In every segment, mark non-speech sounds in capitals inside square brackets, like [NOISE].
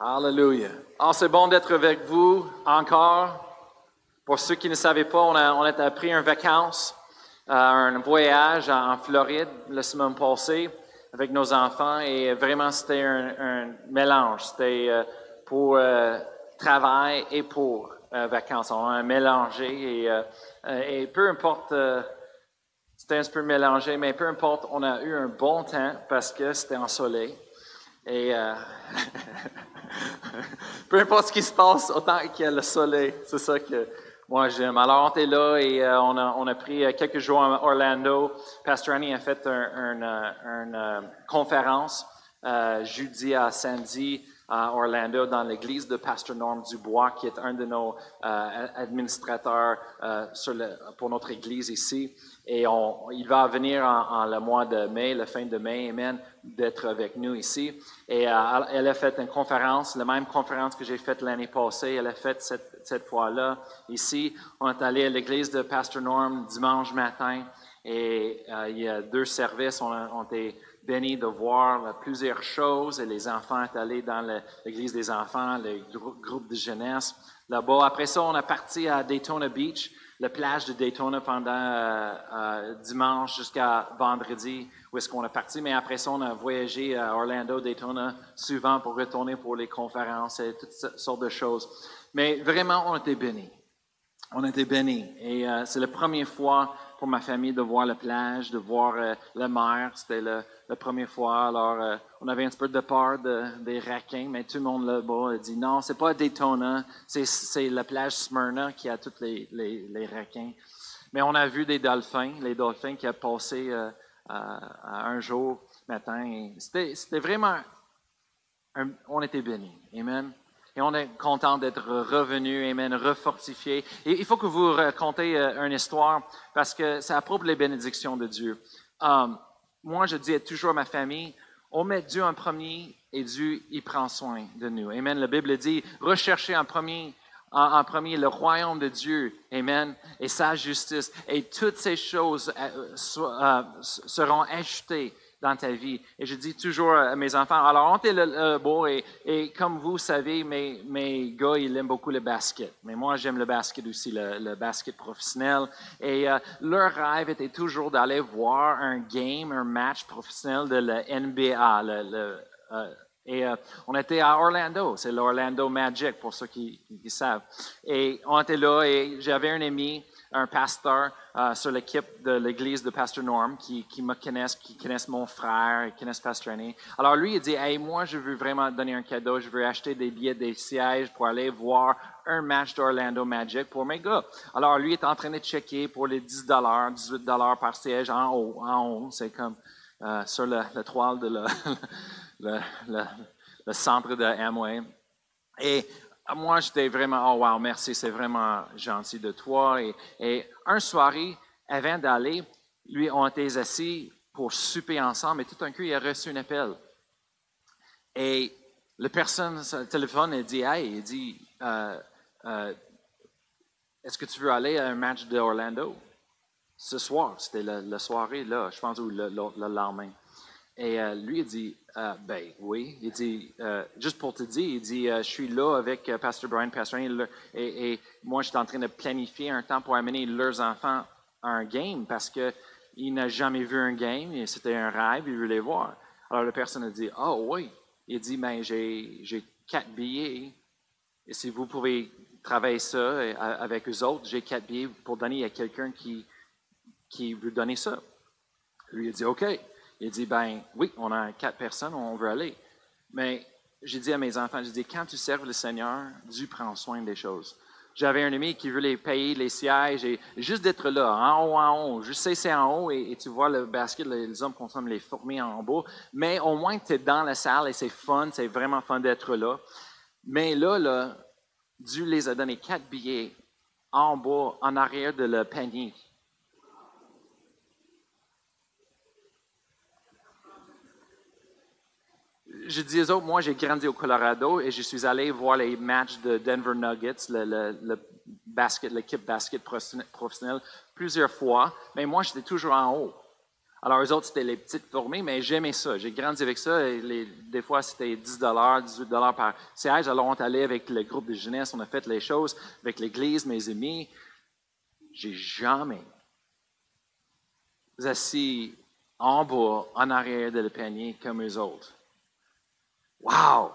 Hallelujah. Ah, c'est bon d'être avec vous encore. Pour ceux qui ne savaient pas, on a, on a pris un vacances, euh, un voyage en, Floride la semaine passée avec nos enfants et vraiment c'était un, mélange. C'était euh, pour euh, travail et pour euh, vacances. On a mélangé et, et peu importe, c'était un peu mélangé, mais peu importe, on a eu un bon temps parce que c'était ensoleillé. Et [LAUGHS] peu importe ce qui se passe, autant qu'il y a le soleil, c'est ça que moi j'aime. Alors on était là et euh, on, a, on a pris euh, quelques jours à Orlando. Pastor Annie a fait une euh, conférence euh, jeudi à samedi à Orlando dans l'église de Pastor Norm Dubois, qui est un de nos administrateurs pour notre église ici. Et il va venir en, en, le mois de mai, la fin de mai, Amen, d'être avec nous ici. Et euh, elle a fait une conférence, la même conférence que j'ai faite l'année passée, elle a fait cette, cette fois-là ici. On est allé à l'église de Pastor Norm dimanche matin et euh, il y a deux services. On, a, on était béni de voir plusieurs choses et les enfants sont allés dans l'église des enfants, le groupe de jeunesse là-bas. Après ça, on est parti à Daytona Beach, la plage de Daytona pendant euh, euh, dimanche jusqu'à vendredi où est-ce qu'on est parti. Mais après ça, on a voyagé à Orlando, Daytona souvent pour retourner pour les conférences et toutes sortes de choses. Mais vraiment, on était bénis. On était bénis. Et euh, c'est la première fois pour ma famille de voir la plage, de voir euh, la mer. C'était la, première fois. Alors, euh, on avait un petit peu de peur de, des requins, mais tout le monde là-bas a dit non, c'est pas Daytona, c'est la plage Smyrna qui a tous les, les, requins. Mais on a vu des dolphins, les dolphins qui ont passé euh, un jour matin. C'était vraiment, on était bénis. Amen. Et on est content d'être revenu, Amen, refortifié. Et il faut que vous racontez euh, une histoire parce que à propos des bénédictions de Dieu. Um, moi, je dis toujours à ma famille, on met Dieu en premier et Dieu, il prend soin de nous. Amen. La Bible dit, recherchez en premier, en, premier le royaume de Dieu. Amen. Et sa justice. Et toutes ces choses euh, euh, seront ajoutées dans ta vie. Et je dis toujours à mes enfants, alors on est le, le beau et, et, comme vous savez, mes, mes gars, ils aiment beaucoup le basket. Mais moi, j'aime le basket aussi, le, le, basket professionnel. Et euh, leur rêve était toujours d'aller voir un game, un match professionnel de la NBA. Le, le, euh, et euh, on était à Orlando, c'est l'Orlando Magic pour ceux qui, qui, savent. Et on était là et j'avais un ami, un pasteur euh, sur l'équipe de l'église de Pasteur Norm qui, qui, me connaissent, qui connaissent mon frère, qui connaissent Pasteur Annie. Alors lui, il dit, hey, moi, je veux vraiment donner un cadeau, je veux acheter des billets, des sièges pour aller voir un match d'Orlando Magic pour mes gars. Alors lui est en train de checker pour les 10 dollars, 18 dollars par siège en haut, en haut, c'est comme euh, sur la, la, toile de [LAUGHS] le, le, centre de Amway. Et moi, j'étais vraiment, oh wow, merci, c'est vraiment gentil de toi. Et, et un soirée, avant d'aller, lui, on était assis pour souper ensemble, et tout d'un coup, il a reçu un appel. Et la personne le téléphone, elle dit, hey, il dit, euh, euh, est-ce que tu veux aller à un match d'Orlando? Ce soir, c'était la, soirée, là, je pense, ou le, le lendemain. Et euh, lui, il dit, euh, ben oui. Il dit, euh, juste pour te dire, il dit, je suis là avec Pasteur Brian, Pasteur et, et, moi, je suis en train de planifier un temps pour amener leurs enfants à un game parce qu'il n'a jamais vu un game c'était un rêve, il voulait voir. Alors la personne a dit, oh oui. Il dit, ben j'ai quatre billets et si vous pouvez travailler ça avec eux autres, j'ai quatre billets pour donner à quelqu'un qui, qui veut donner ça. Lui, il dit, OK. Il dit, ben oui, on a quatre personnes, on veut aller. Mais j'ai dit à mes enfants, j'ai dit, quand tu serves le Seigneur, Dieu prend soin des choses. J'avais un ami qui voulait payer les sièges et juste d'être là, en haut, en haut, juste c'est en haut et, tu vois le basket, les hommes consomment les fourmis en bas. Mais au moins, tu es dans la salle et c'est fun, c'est vraiment fun d'être là. Mais là, là, Dieu les a donné quatre billets en bas, en arrière de le panier. Je dis aux autres, moi, j'ai grandi au Colorado et je suis allé voir les matchs de Denver Nuggets, l'équipe basket professionnelle, plusieurs fois, mais moi, j'étais toujours en haut. Alors, eux autres, c'était les petites formées, mais j'aimais ça. J'ai grandi avec ça. Des fois, c'était 10 18 par siège. Alors, on est allé avec le groupe de jeunesse, on a fait les choses avec l'Église, mes amis. J'ai jamais assis en bas, en arrière de le panier comme eux autres. Wow!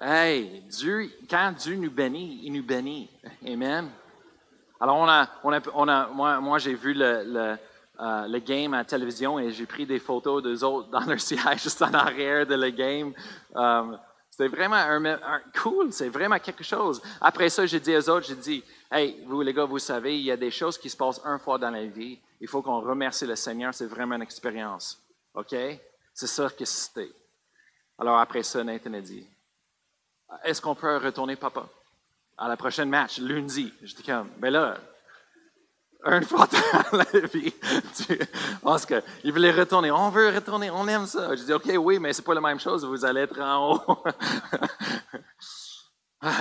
Hey, Dieu, quand Dieu nous bénit, il nous bénit. Amen. Alors, on a, on a, on a moi, moi j'ai vu le, le, euh, le, game à la télévision et j'ai pris des photos d'eux autres dans leur [LAUGHS] siège juste en arrière de le game. Um, c'était vraiment un, cool, c'est vraiment quelque chose. Après ça, j'ai dit aux autres, j'ai dit, hey, vous les gars, vous savez, il y a des choses qui se passent une fois dans la vie. Il faut qu'on remercie le Seigneur, c'est vraiment une expérience. OK? C'est ça que c'était. Alors après ça, Nathan a dit, est-ce qu'on peut retourner, papa, à la prochaine match, lundi? J'étais comme, ben là, une fois dans [LAUGHS] la vie, parce qu'il voulait retourner. On veut retourner, on aime ça. Je dis, OK, oui, mais c'est pas la même chose, vous allez être en haut. [LAUGHS] Ah,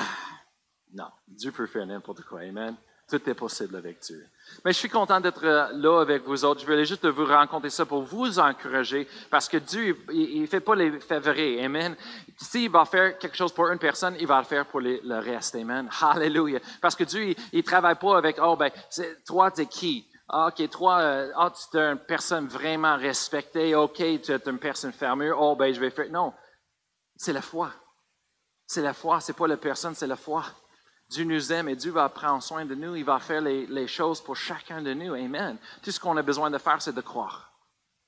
non, Dieu peut faire n'importe quoi. Amen. Tout est possible avec Dieu. Mais je suis content d'être euh, là avec vous autres. Je voulais juste vous raconter ça pour vous encourager parce que Dieu, il ne fait pas les favoris. Amen. S'il va faire quelque chose pour une personne, il va le faire pour le reste. Amen. Hallelujah. Parce que Dieu, il ne travaille pas avec, oh, ben, toi, tu es qui? OK, toi, euh, ah, tu es une personne vraiment respectée. OK, tu es une personne fermée. Oh, ben, je vais faire. Non. C'est la foi. C'est la foi. C'est pas la personne, c'est la foi. Dieu nous aime et Dieu va prendre soin de nous. Il va faire les, choses pour chacun de nous. Amen. Tout ce qu'on a besoin de faire, c'est de croire.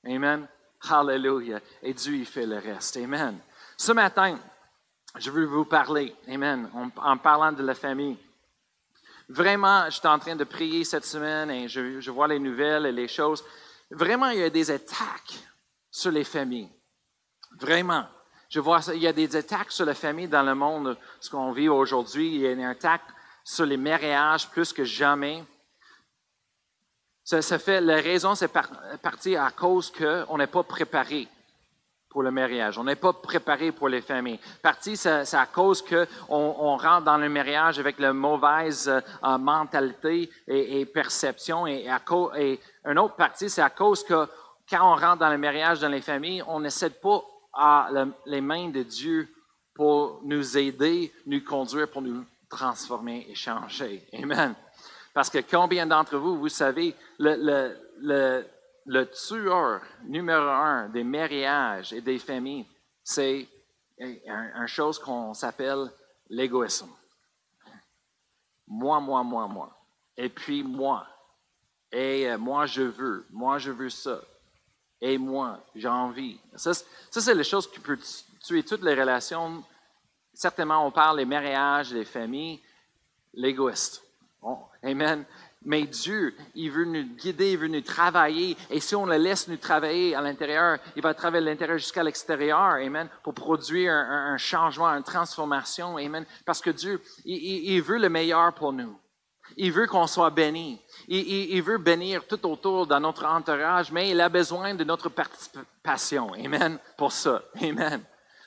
Amen. Hallelujah. Et Dieu, il fait le reste. Amen. Ce matin, je veux vous parler. Amen. En, parlant de la famille. Vraiment, je suis en train de prier cette semaine et je vois les nouvelles et les choses. Vraiment, il y a des attaques sur les familles. Vraiment. Je vois, il y a des attaques sur la famille dans le monde, ce qu'on vit aujourd'hui. Il y a une attaque sur les mariages plus que jamais. Ça, fait, la raison, c'est parti à cause qu'on n'est pas préparé pour le mariage. On n'est pas préparé pour les familles. Partie, c'est à cause qu'on on rentre dans le mariage avec la mauvaise euh, mentalité et, perception. Et, à et une autre partie, c'est à cause que quand on rentre dans le mariage dans les familles, on n'essaie pas à les mains de Dieu pour nous aider, nous conduire, pour nous transformer et changer. Amen. Parce que combien d'entre vous, vous savez, le, le, le, tueur numéro un des mariages et des familles, c'est une chose qu'on s'appelle l'égoïsme. Moi, moi, moi, moi. Et puis moi. Et euh, moi, je veux. Moi, je veux ça et moi, j'ai envie. Ça, c'est les choses qui peuvent tuer toutes les relations. Certainement, on parle des mariages, des familles, l'égoïste. amen. Mais Dieu, il veut nous guider, il veut nous travailler. Et si on le laisse nous travailler à l'intérieur, il va travailler à l'intérieur jusqu'à l'extérieur. Amen. Pour produire un, changement, une transformation. Amen. Parce que Dieu, il veut le meilleur pour nous. Il veut qu'on soit béni. Il, veut bénir tout autour dans notre entourage, mais il a besoin de notre participation. Amen. Pour ça. Amen.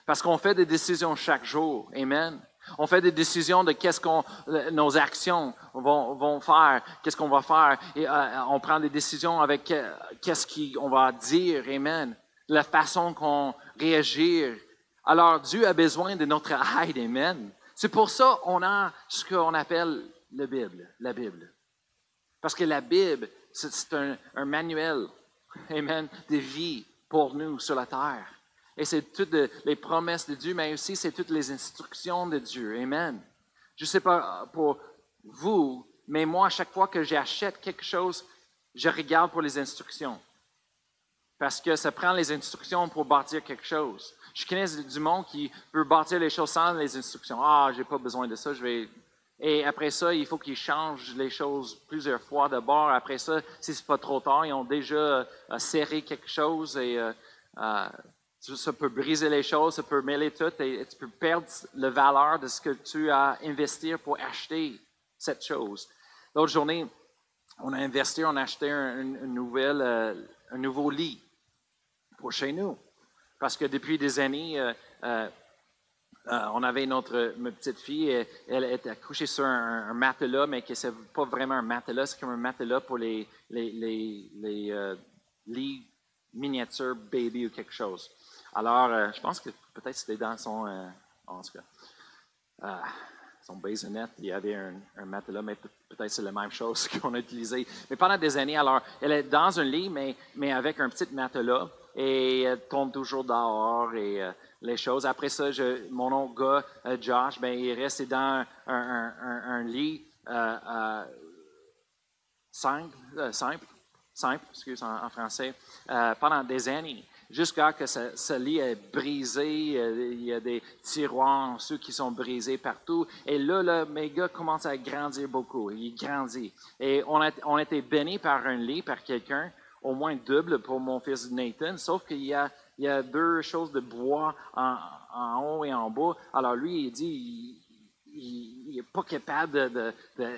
Parce qu'on fait des décisions chaque jour. Amen. On fait des décisions de qu'est-ce qu'on, nos actions vont, faire, qu'est-ce qu'on va faire. Euh, on prend des décisions avec euh, qu'est-ce qu'on va dire. Amen. La façon qu'on réagit. Alors, Dieu a besoin de notre aide. Amen. C'est pour ça qu'on a ce qu'on appelle la Bible, la Bible. Parce que la Bible, c'est un, manuel, [LAUGHS] amen, de vie pour nous sur la terre. Et c'est toutes les promesses de Dieu, mais aussi c'est toutes les instructions de Dieu. Amen. Je ne sais pas pour vous, mais moi, à chaque fois que j'achète quelque chose, je regarde pour les instructions. Parce que ça prend les instructions pour bâtir quelque chose. Je connais du monde qui veut bâtir les choses sans les instructions. Ah, j'ai pas besoin de ça, je vais et après ça, il faut qu'ils changent les choses plusieurs fois de bord. Après ça, si ce n'est pas trop tard, ils ont déjà euh, serré quelque chose et euh, euh, ça peut briser les choses, ça peut mêler tout et tu peux perdre la valeur de ce que tu as investi pour acheter cette chose. L'autre journée, on a investi, on a acheté un, un nouveau lit pour chez nous. Parce que depuis des années, euh, on avait notre petite fille, elle, était accouchée sur un, matelas, mais que c'est pas vraiment un matelas, c'est comme un matelas pour les, les, les, les, euh, lit miniature baby ou quelque chose. Alors, euh, je pense que peut-être c'était dans son, en tout cas, son basinette, il y avait un, un matelas, mais peut-être c'est la même chose [LAUGHS] qu'on a utilisé. Mais pendant des années, alors, elle est dans un lit, mais, mais avec un petit matelas, et elle tombe toujours dehors et les choses. Après ça, mon autre gars, Josh, ben, il restait dans un, lit simple, simple, simple, excuse en, français, pendant des années jusqu'à que ce, lit est brisé. Euh, il y a des tiroirs, ceux qui sont brisés partout. Et là, le mes gars commencent à grandir beaucoup. Il grandit. Et on a, on été bénis par un lit, par quelqu'un, au moins double pour mon fils Nathan, sauf qu'il y a, il y a deux choses de bois en, en, haut et en bas. Alors lui, il dit, il n'est pas capable de, de,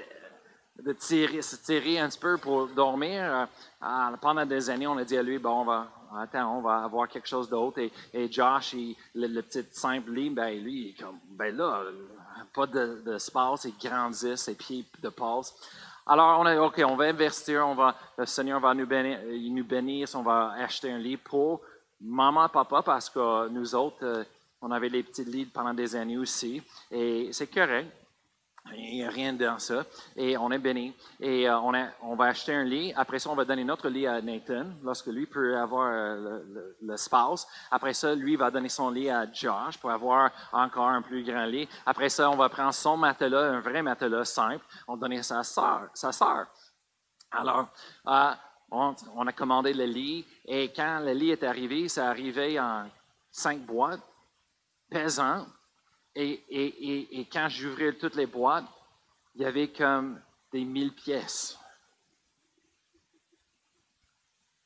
de tirer, se tirer un petit peu pour dormir. Euh, pendant des années, on a dit à lui, bon, on va, attends, on va avoir quelque chose d'autre. Et, Josh, le, petit simple lit, ben, lui, il est comme, ben là, pas d'espace, de, il grandit, ses pieds de passe. Alors, on a OK, on va investir, on va, le Seigneur va nous bénir, nous bénir, on va acheter un lit pour maman papa, parce que nous autres, euh, on avait les petits lits pendant des années aussi. Et c'est correct. Il n'y a rien dans ça. Et on est béni. Et euh, on, va acheter un lit. Après ça, on va donner notre lit à Nathan, lorsque lui peut avoir euh, l'espace. Après ça, lui va donner son lit à Josh pour avoir encore un plus grand lit. Après ça, on va prendre son matelas, un vrai matelas simple. On va donner à sa sa soeur. Alors, euh, on, a commandé le lit. Et quand le lit est arrivé, ça arrivait en cinq boîtes, pesant et, et, quand j'ouvrais toutes les boîtes, il y avait comme des mille pièces.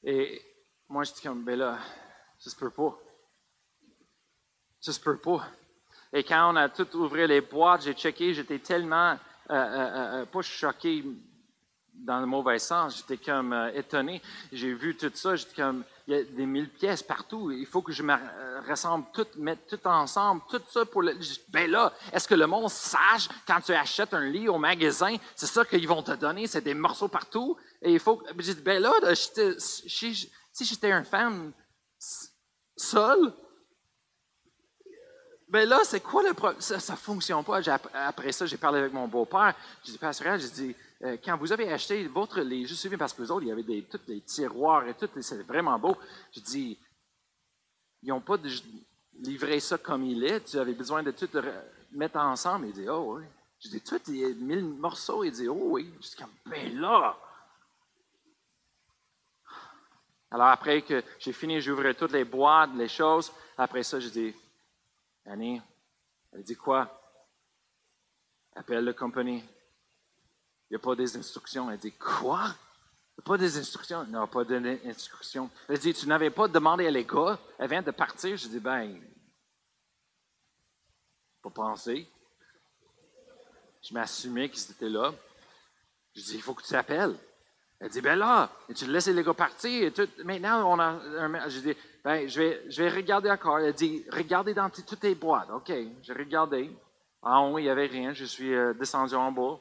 Et moi, j'étais comme, ben là, ça se peut pas. Ça se peut pas. Et quand on a tout ouvert les boîtes, j'ai checké, j'étais tellement, euh, euh, euh, pas choqué dans le mauvais sens, j'étais comme étonné. J'ai vu tout ça, j'étais comme, il y a des mille pièces partout. Il faut que je me rassemble tout, mettre tout ensemble, tout ça pour le. Ben là, est-ce que le monde sache quand tu achètes un lit au magasin, c'est ça qu'ils vont te donner, c'est des morceaux partout. Et il faut. Ben là, si j'étais un fan seul, ben là, c'est quoi le problème? Ça ne fonctionne pas. Après ça, j'ai parlé avec mon beau-père. J'ai dit, Pasteur, j'ai dit, euh, quand vous avez acheté votre je suis parce que vous autres, il y avait des, tous les tiroirs et tout, c'était vraiment beau. Je dis, ils n'ont pas livré ça comme il est, tu avais besoin de tout mettre ensemble. Il dit, oh oui. Je dis, tout, il y a mille morceaux. Il dit, oh oui. Je dis, comme, ben là. Alors après que j'ai fini, j'ouvrais toutes les boîtes, les choses. Après ça, je dis, Annie, elle dit quoi? Appelle la compagnie. Il n'y a pas des instructions. Elle dit, quoi? Pas des instructions. Non, pas d'instructions. Elle dit, tu n'avais pas demandé à l'école. Elle vient de partir? Je dis, ben, pas penser. Je m'assumais qu'ils étaient là. Je dis, il faut que tu appelles. Elle dit, ben là, tu laisses les gars partir. Et. Maintenant, on a un... Je dis, ben, je vais, je vais regarder encore. Elle dit, regardez dans toutes tes boîtes. OK, j'ai regardé. En haut, il n'y avait rien. Je suis euh, descendu en bas.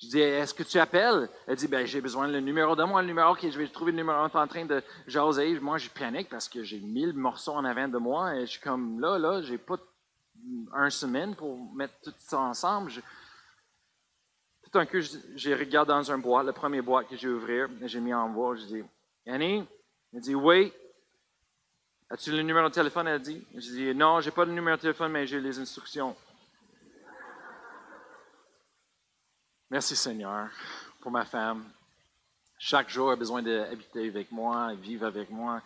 Je dis, est-ce que tu appelles? Elle dit, ben, j'ai besoin du numéro de moi, le numéro, OK, je vais trouver le numéro. On est en train de jaser. Moi, je panique parce que j'ai mille morceaux en avant de moi et je suis comme, là, là, j'ai pas un semaine pour mettre tout ça ensemble. Tout un coup, j'ai regardé dans un boîte, le premier boîte que j'ai ouvert, j'ai mis en voix, je dis, Annie? Elle dit, oui. As-tu le numéro de téléphone? Elle dit, je dis, non, j'ai pas le numéro de téléphone, mais j'ai les instructions. Merci Seigneur pour ma femme. Chaque jour, a besoin d'habiter avec moi, vivre avec moi.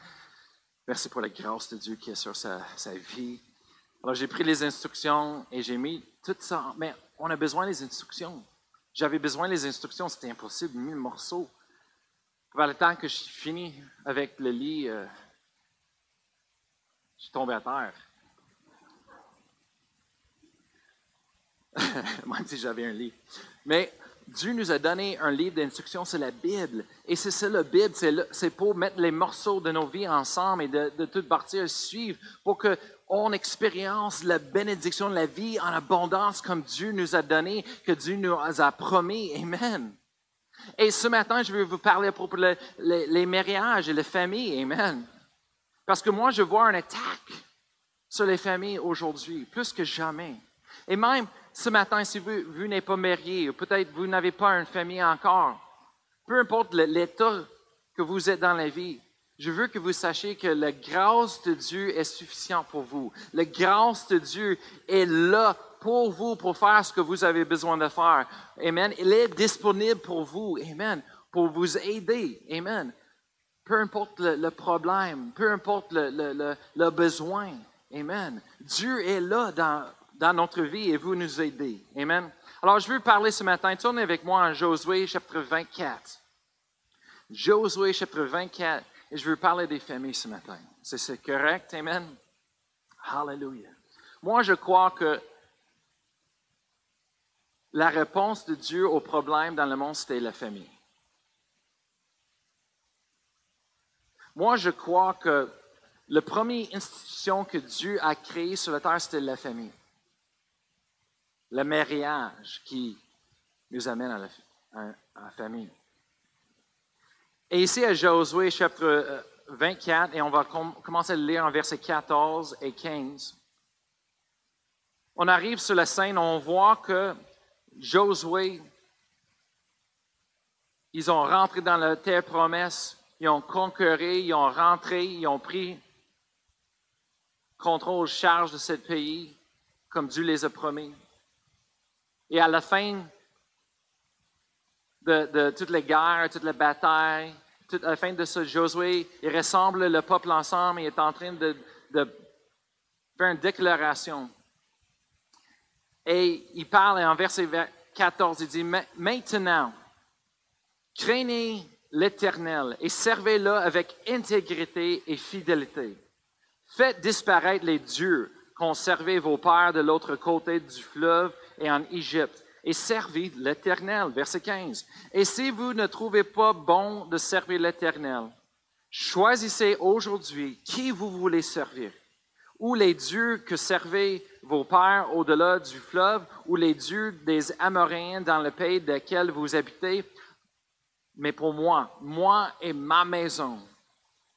Merci pour la grâce de Dieu qui est sur sa, vie. Alors, j'ai pris les instructions et j'ai mis tout ça. Mais on a besoin des instructions. J'avais besoin des instructions, c'était impossible, mille morceaux. Par le temps que je fini avec le lit, euh, je suis tombé à terre. [LAUGHS] Même si j'avais un lit. Mais Dieu nous a donné un livre d'instruction, c'est la Bible. Et c'est ça, la Bible, c'est pour mettre les morceaux de nos vies ensemble et de, de tout partir suivre pour qu'on expérience la bénédiction de la vie en abondance comme Dieu nous a donné, que Dieu nous a promis. Amen. Et ce matin, je vais vous parler à propos des les, mariages et les familles. Amen. Parce que moi, je vois une attaque sur les familles aujourd'hui, plus que jamais. Et même ce matin, si vous, n'êtes pas marié, ou peut-être vous n'avez pas une famille encore, peu importe l'état que vous êtes dans la vie, je veux que vous sachiez que la grâce de Dieu est suffisante pour vous. La grâce de Dieu est là pour vous, pour faire ce que vous avez besoin de faire. Amen. Il est disponible pour vous. Amen. Pour vous aider. Amen. Peu importe le, problème, peu importe le, le, besoin. Amen. Dieu est là dans, dans notre vie et vous nous aidez. Amen. Alors, je veux parler ce matin. Tournez avec moi en Josué chapitre 24. Josué chapitre 24. Et je veux parler des familles ce matin. C'est correct? Amen? Hallelujah. Moi, je crois que la réponse de Dieu au problème dans le monde, c'était la famille. Moi, je crois que la première institution que Dieu a créée sur la terre, c'était la famille. Le mariage qui nous amène à la famille. Et ici à Josué chapitre 24, euh, et on va commencer à le lire en versets 14 et 15. On arrive sur la scène, on voit que Josué, ils ont rentré dans la terre promesse, ils ont conquéré, ils ont rentré, ils ont pris contrôle, charge de ce pays, comme Dieu les a promis. Et à la fin de, toutes les guerres, toutes les batailles, à la fin de ce Josué, il ressemble le peuple ensemble et est en train de, faire une déclaration. Et il parle en verset 14, il dit, maintenant, craignez l'Éternel et servez-le avec intégrité et fidélité. Faites disparaître les dieux qu'ont servi vos pères de l'autre côté du fleuve et en Égypte et servez l'Éternel. Verset 15. Et si vous ne trouvez pas bon de servir l'Éternel, choisissez aujourd'hui qui vous voulez servir. Ou les dieux que servaient vos pères au-delà du fleuve, ou les dieux des Amoréens dans le pays lequel vous habitez. Mais pour moi, moi et ma maison,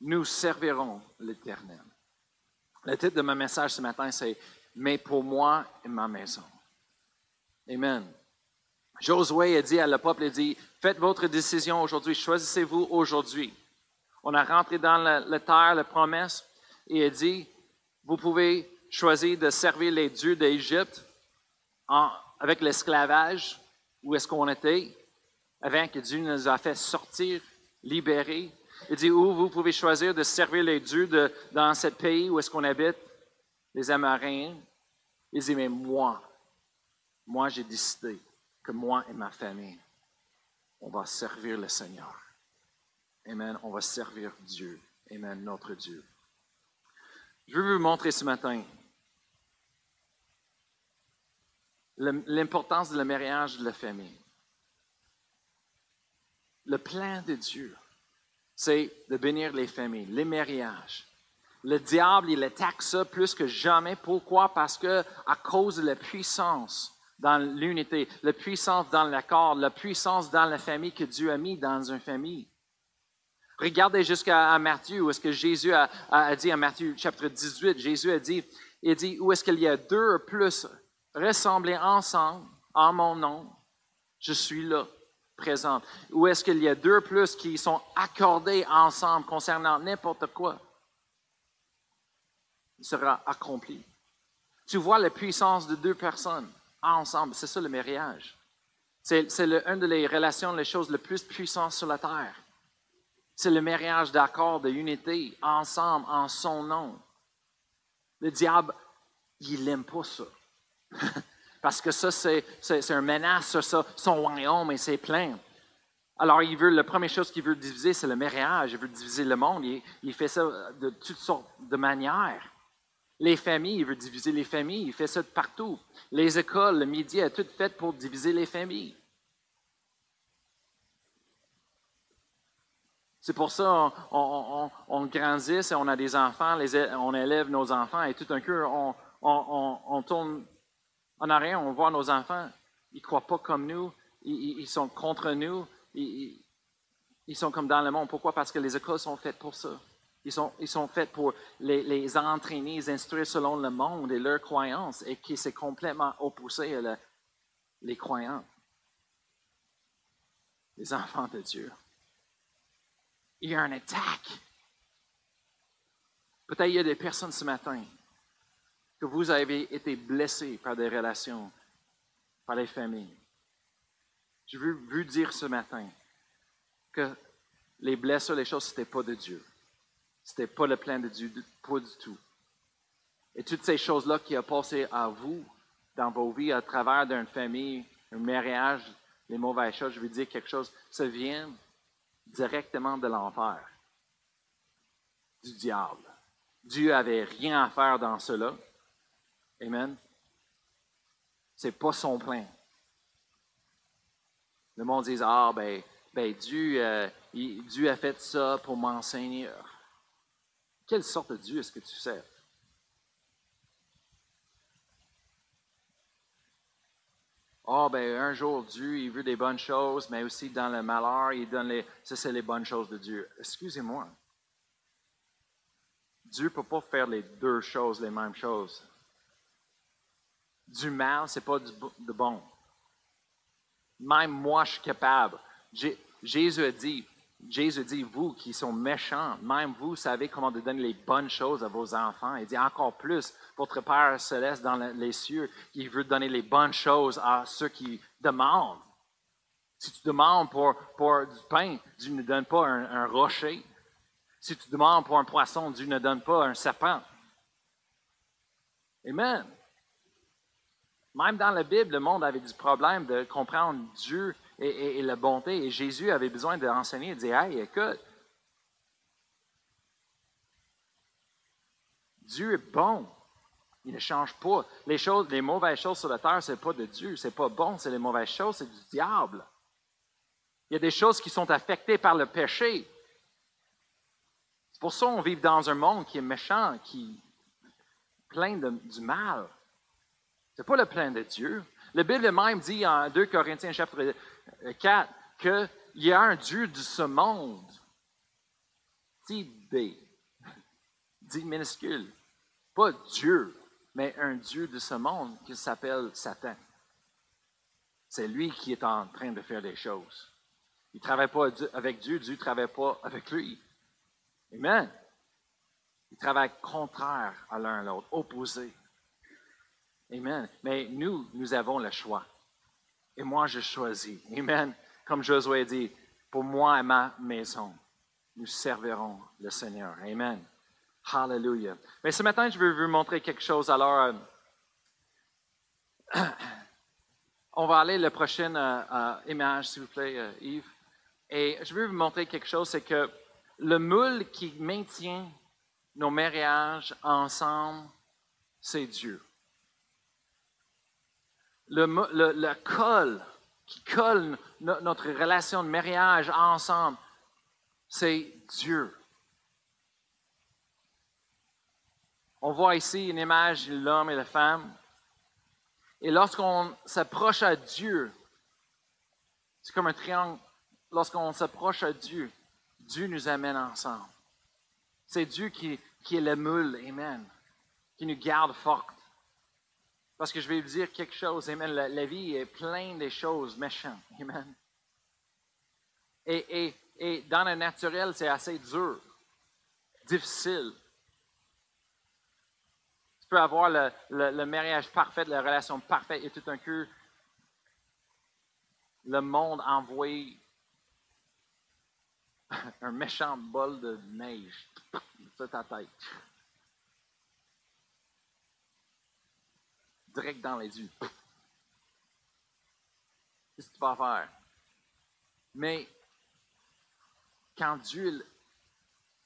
nous servirons l'Éternel. Le titre de mon message ce matin, c'est Mais pour moi et ma maison. Amen. Josué a dit à le peuple, il dit, faites votre décision aujourd'hui, choisissez-vous aujourd'hui. On a rentré dans la, terre, la promesse, et il dit, vous pouvez choisir de servir les dieux d'Égypte avec l'esclavage, où est-ce qu'on était, avant que Dieu nous a fait sortir, libérer. Il dit, ou vous pouvez choisir de servir les dieux de, dans ce pays où est-ce qu'on habite, les Amérindiens. Il dit, mais moi, moi, j'ai décidé que moi et ma famille, on va servir le Seigneur. Amen. On va servir Dieu. Amen, notre Dieu. Je veux vous montrer ce matin l'importance de la mariage de la famille. Le plan de Dieu, c'est de bénir les familles, les mariages. Le diable, il attaque ça plus que jamais. Pourquoi? Parce que à cause de la puissance dans l'unité, la puissance dans l'accord, la puissance dans la famille que Dieu a mis dans une famille. Regardez jusqu'à Matthieu, où est-ce que Jésus a, dit à Matthieu chapitre 18, Jésus a dit, il dit, où est-ce qu'il y a deux plus ressemblés ensemble en mon nom, je suis là, présent. Où est-ce qu'il y a deux plus qui sont accordés ensemble concernant n'importe quoi, il sera accompli. Tu vois la puissance de deux personnes ensemble. C'est ça le mariage. C'est, une des relations, les choses les plus puissantes sur la terre. C'est le mariage d'accord, de unité, ensemble, en son nom. Le diable, il n'aime pas ça. [LAUGHS] Parce que ça, c'est, un menace sur ça, son royaume et c'est plein. Alors, il veut, la première chose qu'il veut diviser, c'est le mariage. Il veut diviser le monde. il fait ça de toutes sortes de manières. Les familles, il veut diviser les familles, il fait ça de partout. Les écoles, le midi, a tout fait pour diviser les familles. C'est pour ça qu'on on, grandit et on a des enfants, on élève nos enfants et tout un coup, on, tourne en arrière, on voit nos enfants, ils ne croient pas comme nous, ils, sont contre nous, ils sont comme dans le monde. Pourquoi? Parce que les écoles sont faites pour ça. Ils sont, faits pour les, entraîner, les instruire selon le monde et leurs croyances, et qui c'est complètement opposé à les croyants. Les enfants de Dieu. Il y a une attaque. Peut-être il y a des personnes ce matin que vous avez été blessés par des relations, par les familles. Je veux, veux dire ce matin que les blessures, les choses, ce n'était pas de Dieu. Ce n'était pas le plan de Dieu, pas du tout. Et toutes ces choses-là qui ont passé à vous, dans vos vies, à travers d'une famille, un mariage, les mauvaises choses, je veux dire quelque chose, ça vient directement de l'enfer, du diable. Dieu avait rien à faire dans cela. Amen. C'est pas son plan. Le monde dit Ah, ben, ben Dieu, euh, Dieu a fait ça pour m'enseigner. Quelle sorte de Dieu est-ce que tu sais? Ah, ben, un jour, Dieu, il veut des bonnes choses, mais aussi dans le malheur, il donne les. Ça, c'est les bonnes choses de Dieu. Excusez-moi. Dieu ne peut pas faire les deux choses, les mêmes choses. Du mal, ce n'est pas du bon. Même moi, je suis capable. Jé- Jésus a dit, Jésus dit, vous qui sont méchants, même vous savez comment de donner les bonnes choses à vos enfants. Il dit encore plus, votre Père céleste dans le- les cieux, il veut donner les bonnes choses à ceux qui demandent. Si tu demandes pour, pour du pain, Dieu ne donne pas un, un rocher. Si tu demandes pour un poisson, Dieu ne donne pas un serpent. Amen. Même dans la Bible, le monde avait du problème de comprendre Dieu et, la bonté. Et Jésus avait besoin d'enseigner et de dire Hey, écoute, Dieu est bon. Il ne change pas. Les, choses, les mauvaises choses sur la terre, ce n'est pas de Dieu. Ce n'est pas bon, c'est les mauvaises choses, c'est du diable. Il y a des choses qui sont affectées par le péché. C'est pour ça qu'on vit dans un monde qui est méchant, qui est plein de- du mal. Ce n'est pas le plan de Dieu. La Bible même dit en 2 Corinthiens chapitre 4 qu'il y a un Dieu de ce monde. Dit B. Dit minuscule. Pas Dieu, mais un Dieu de ce monde qui s'appelle Satan. C'est lui qui est en train de faire des choses. Il ne travaille pas avec Dieu, Dieu ne travaille pas avec lui. Amen. Il travaille contraire à l'un à l'autre, opposé. Amen. Mais nous, nous avons le choix. Et moi, je choisis. Amen. Comme Josué dit, pour moi et ma maison, nous servirons le Seigneur. Amen. Hallelujah. Mais ce matin, je veux vous montrer quelque chose. Alors, euh, [CLEARS THROAT] on va aller à la prochaine euh, euh, image, s'il vous plaît, Yves. Et je veux vous montrer quelque chose, c'est que le moule qui maintient nos mariages ensemble, c'est Dieu. Le, col qui colle no- notre relation de mariage ensemble, c'est Dieu. On voit ici une image de l'homme et la femme. Et lorsqu'on s'approche à Dieu, c'est comme un triangle. Lorsqu'on s'approche à Dieu, Dieu nous amène ensemble. C'est Dieu qui, qui est le moule, Amen, qui nous garde fortes. Parce que je vais vous dire quelque chose, Amen. La, vie est pleine de choses méchantes, [LAUGHS] Amen. Et, et, et dans le naturel, c'est assez dur, difficile. Tu peux avoir le, le- le mariage parfait, la relation parfaite, et tout d'un coup, le monde envoie [LAUGHS] un méchant bol de neige sur ta tête. Direct dans les yeux. Qu'est-ce que tu vas faire? Mais quand Dieu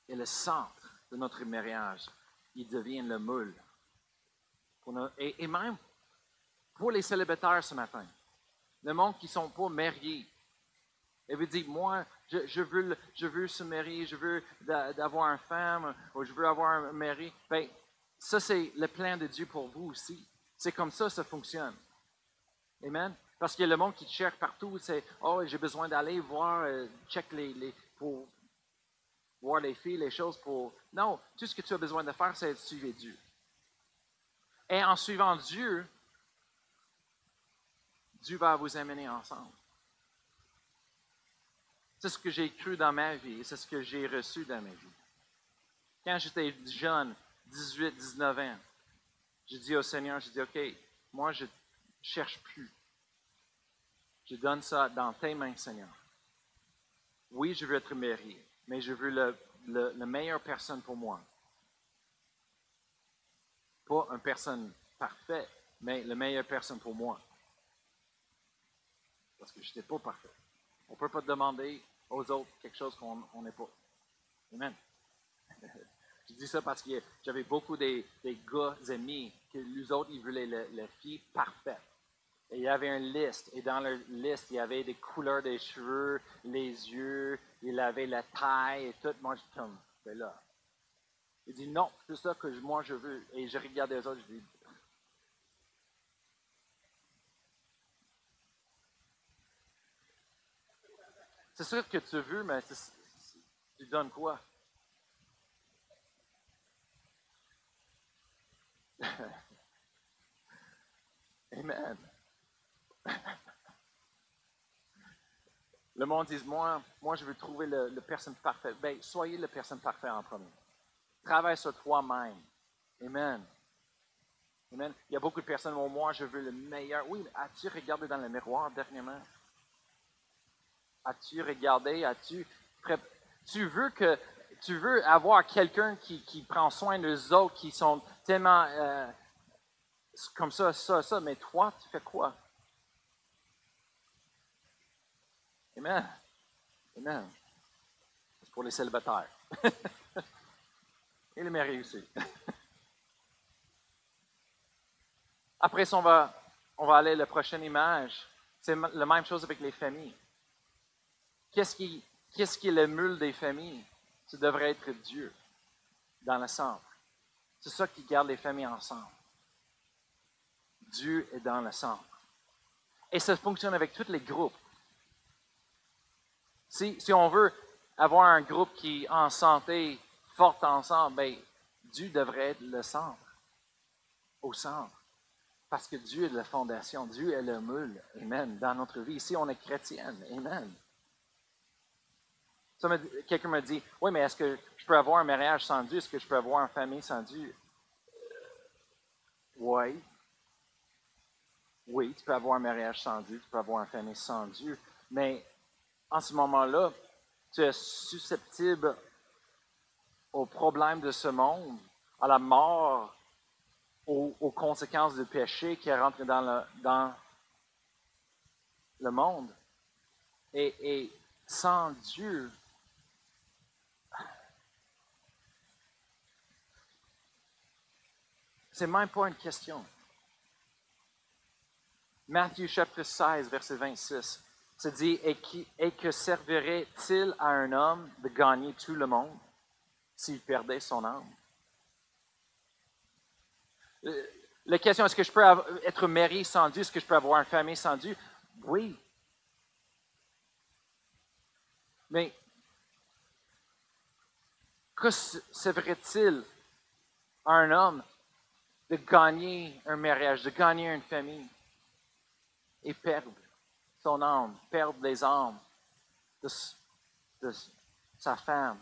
est le centre de notre mariage, il devient le moule. Et, même pour les célibataires ce matin, le monde qui ne sont pas mariés, et vous dites, moi, je, veux, je veux se marier, je veux d'a- d'avoir une femme, ou je veux avoir un mari. Bien, ça, c'est le plan de Dieu pour vous aussi. C'est comme ça ça fonctionne. Amen? Parce qu'il y a le monde qui cherche partout, c'est Oh, j'ai besoin d'aller voir, euh, check les, les, pour voir les filles, les choses pour. Non, tout ce que tu as besoin de faire, c'est de suivre Dieu. Et en suivant Dieu, Dieu va vous amener ensemble. C'est ce que j'ai cru dans ma vie, c'est ce que j'ai reçu dans ma vie. Quand j'étais jeune, 18, 19 ans, j'ai dit au Seigneur, j'ai dit, OK, moi, je ne cherche plus. Je donne ça dans tes mains, Seigneur. Oui, je veux être marié, mais je veux le, la meilleure personne pour moi. Pas une personne parfaite, mais la meilleure personne pour moi. Parce que je n'étais pas parfait. On ne peut pas demander aux autres quelque chose qu'on n'est pas. Amen. [LAUGHS] Je dis ça parce que j'avais beaucoup des, gars amis que les autres, ils voulaient la, fille parfaite. Et il y avait une liste, et dans leur liste, il y avait des couleurs des cheveux, les yeux, il avait la taille et tout. Moi, je comme, ben là. Il dit non, c'est ça que moi je veux. Et je regarde les autres, je dis, C'est sûr que tu veux, mais tu donnes quoi? [LAUGHS] Amen. Le monde dit, moi, moi je veux trouver le, personne parfaite. Ben, soyez la personne parfaite en premier. Travaille sur toi-même. Amen. Amen. Il y a beaucoup de personnes, qui moi, je veux le meilleur. Oui, as-tu regardé dans le miroir dernièrement? As-tu regardé? As-tu tu veux que tu veux avoir quelqu'un qui, qui, prend soin des autres, qui sont tellement euh, comme ça, ça, ça, mais toi, tu fais quoi? Amen. Amen. C'est pour les célibataires. [LAUGHS] Et les mariés aussi. [LAUGHS] Après ça, on va, on va aller à la prochaine image. C'est la même chose avec les familles. Qu'est-ce qui, qu'est-ce qui est le mule des familles? Ce devrait être Dieu dans le centre. C'est ça qui garde les familles ensemble. Dieu est dans le centre. Et ça fonctionne avec tous les groupes. Si, si on veut avoir un groupe qui est en santé, forte ensemble, bien, Dieu devrait être le centre, au centre. Parce que Dieu est la fondation, Dieu est le mule, Amen, dans notre vie. Ici, on est chrétienne, Amen. Quelqu'un me dit, oui, mais est-ce que je peux avoir un mariage sans Dieu? Est-ce que je peux avoir une famille sans Dieu? Oui. Oui, tu peux avoir un mariage sans Dieu, tu peux avoir une famille sans Dieu. Mais en ce moment-là, tu es susceptible aux problèmes de ce monde, à la mort, aux, conséquences du péché qui est dans le, dans le monde. Et sans Dieu, C'est même pas une question. Matthieu chapitre 16, verset 26, se dit et, et que servirait-il à un homme de gagner tout le monde s'il perdait son âme? Euh, la question, est-ce que je peux être marié sans Dieu? Est-ce que je peux avoir une famille sans Dieu? Oui. Mais que servirait-il à un homme de gagner un mariage, de gagner une famille et perdre son âme, perdre les âmes de, sa femme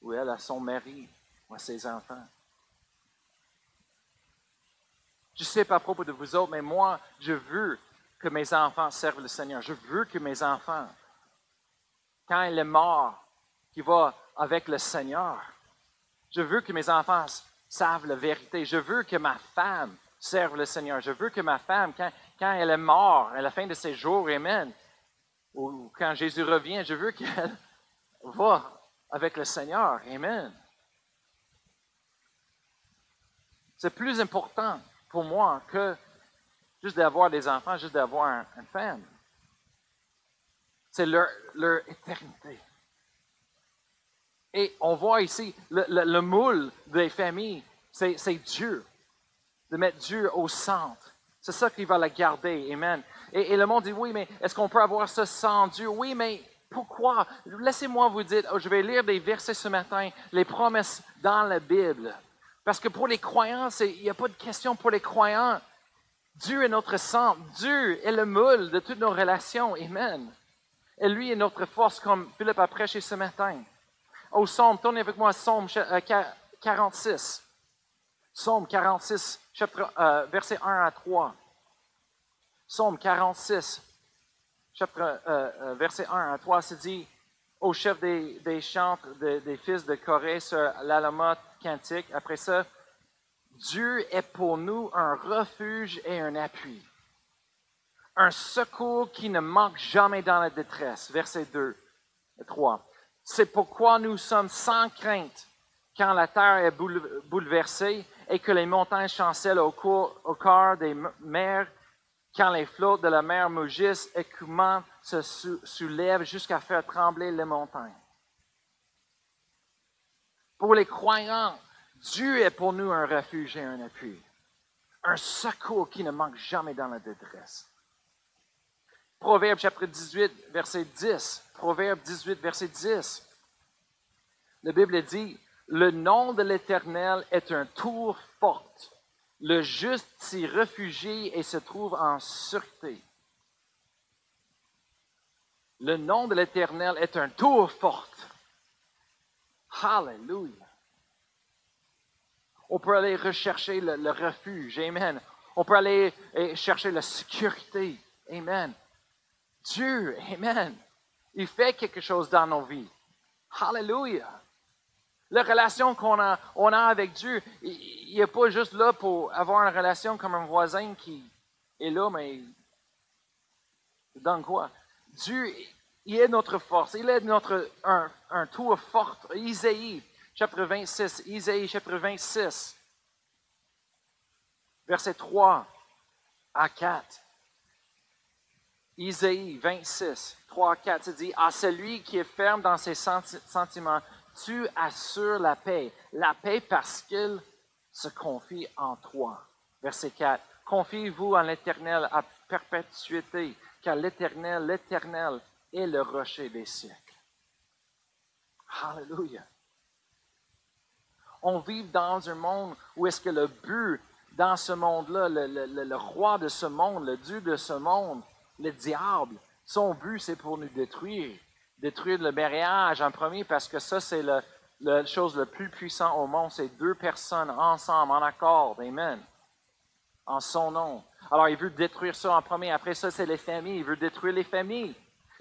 ou elle à son mari ou à ses enfants. Je ne sais pas à propos de vous autres, mais moi, je veux que mes enfants servent le Seigneur. Je veux que mes enfants, quand il est mort, qui va avec le Seigneur, je veux que mes enfants savent la vérité. Je veux que ma femme serve le Seigneur. Je veux que ma femme, quand, quand elle est morte, à la fin de ses jours, Amen, ou quand Jésus revient, je veux qu'elle [LAUGHS] va avec le Seigneur. Amen. C'est plus important pour moi que juste d'avoir des enfants, juste d'avoir une femme. C'est leur, leur éternité. Et on voit ici le, moule des familles, c'est Dieu. De mettre Dieu au centre. C'est ça qui va la garder. Amen. Et, le monde dit, oui, mais est-ce qu'on peut avoir ça sans Dieu? Oui, mais pourquoi? Laissez-moi vous dire, oh, je vais lire des versets ce matin, les promesses dans la Bible. Parce que pour les croyants, il n'y a pas de question pour les croyants. Dieu est notre centre. Dieu est le moule de toutes nos relations. Amen. Et lui est notre force, comme Philippe a prêché ce matin. Au Psaume, tournez avec moi Psaume 46. Euh, Psaume 46, chapitre, euh, verset 1 à 3. Psaume 46, chapitre, euh, verset 1 à 3, c'est dit au chef des, chantres des fils de Corée sur l'Alamote cantique. Après ça, Dieu est pour nous un refuge et un appui, un secours qui ne manque jamais dans la détresse. Verset 2 et 3. C'est pourquoi nous sommes sans crainte quand la terre est bouleversée et que les montagnes chancellent au, cours, cœur des mers, quand les flots de la mer mugissent et se soulèvent jusqu'à faire trembler les montagnes. Pour les croyants, Dieu est pour nous un refuge et un appui, un secours qui ne manque jamais dans la détresse. Proverbe chapitre 18, verset 10. Proverbe 18, verset 10. La Bible dit, le nom de l'Éternel est un tour forte. Le juste s'y réfugie et se trouve en sûreté. Le nom de l'Éternel est un tour forte. Hallelujah. On peut aller rechercher le, refuge. Amen. On peut aller eh, chercher la sécurité. Amen. Dieu, Amen. Il fait quelque chose dans nos vies. Hallelujah. La relation qu'on a, on a avec Dieu, il n'est pas juste là pour avoir une relation comme un voisin qui est là, mais dans quoi? Dieu, il est notre force. Il est notre un, tour fort. Isaïe chapitre 26, Isaïe chapitre 26, verset 3 à 4. Isaïe 26, 3 à 4, c'est dit, à celui qui est ferme dans ses sentiments, tu assures la paix. La paix parce qu'il se confie en toi. Verset 4, confiez-vous en l'Éternel à perpétuité, car l'Éternel, l'Éternel est le rocher des siècles. Hallelujah on vit dans un monde où est-ce que le but dans ce monde-là, le, roi de ce monde, le Dieu de ce monde, le diable, son but, c'est pour nous détruire. Détruire le mariage en premier, parce que ça, c'est la chose la plus puissante au monde. C'est deux personnes ensemble, en accord. Amen. En son nom. Alors, il veut détruire ça en premier. Après ça, c'est les familles. Il veut détruire les familles.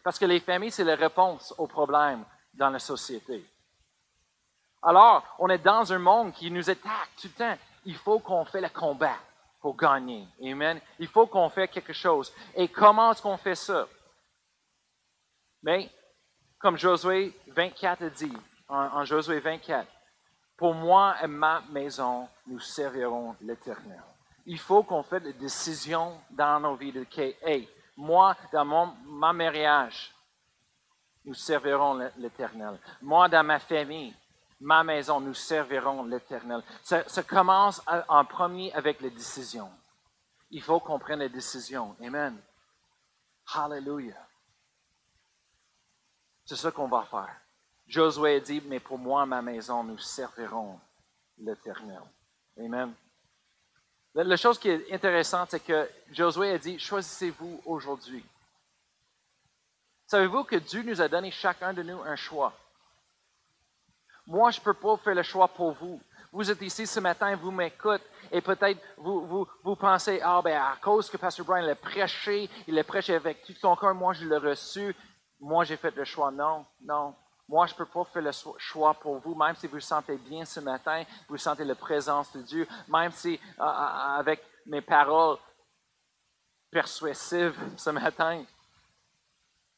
Parce que les familles, c'est la réponse aux problèmes dans la société. Alors, on est dans un monde qui nous attaque tout le temps. Il faut qu'on fait le combat pour gagner. Amen. Il faut qu'on fait quelque chose. Et comment est-ce qu'on fait ça? Mais, comme Josué 24 dit, en, Josué 24, pour moi et ma maison, nous servirons l'Éternel. Il faut qu'on fasse des décisions dans nos vies de hey, moi, dans mon, mon mariage, nous servirons l'Éternel. Moi, dans ma famille, ma maison, nous servirons l'Éternel. Ça, commence en premier avec les décisions. Il faut qu'on prenne les décisions. Amen. Hallelujah. C'est ce qu'on va faire. Josué dit, mais pour moi, ma maison, nous servirons l'Éternel. Amen. La, chose qui est intéressante, c'est que Josué a dit, choisissez-vous aujourd'hui. Savez-vous que Dieu nous a donné chacun de nous un choix? Moi, je ne peux pas faire le choix pour vous. Vous êtes ici ce matin, vous m'écoutez, et peut-être vous, vous, vous, pensez, ah ben à cause que Pasteur Brian l'a prêché, il l'a prêché avec tout son cœur, moi je l'ai reçu, moi j'ai fait le choix. Non, non. Moi, je ne peux pas faire le choix pour vous, même si vous vous sentez bien ce matin, vous sentez la présence de Dieu, même si avec mes paroles persuasives ce matin,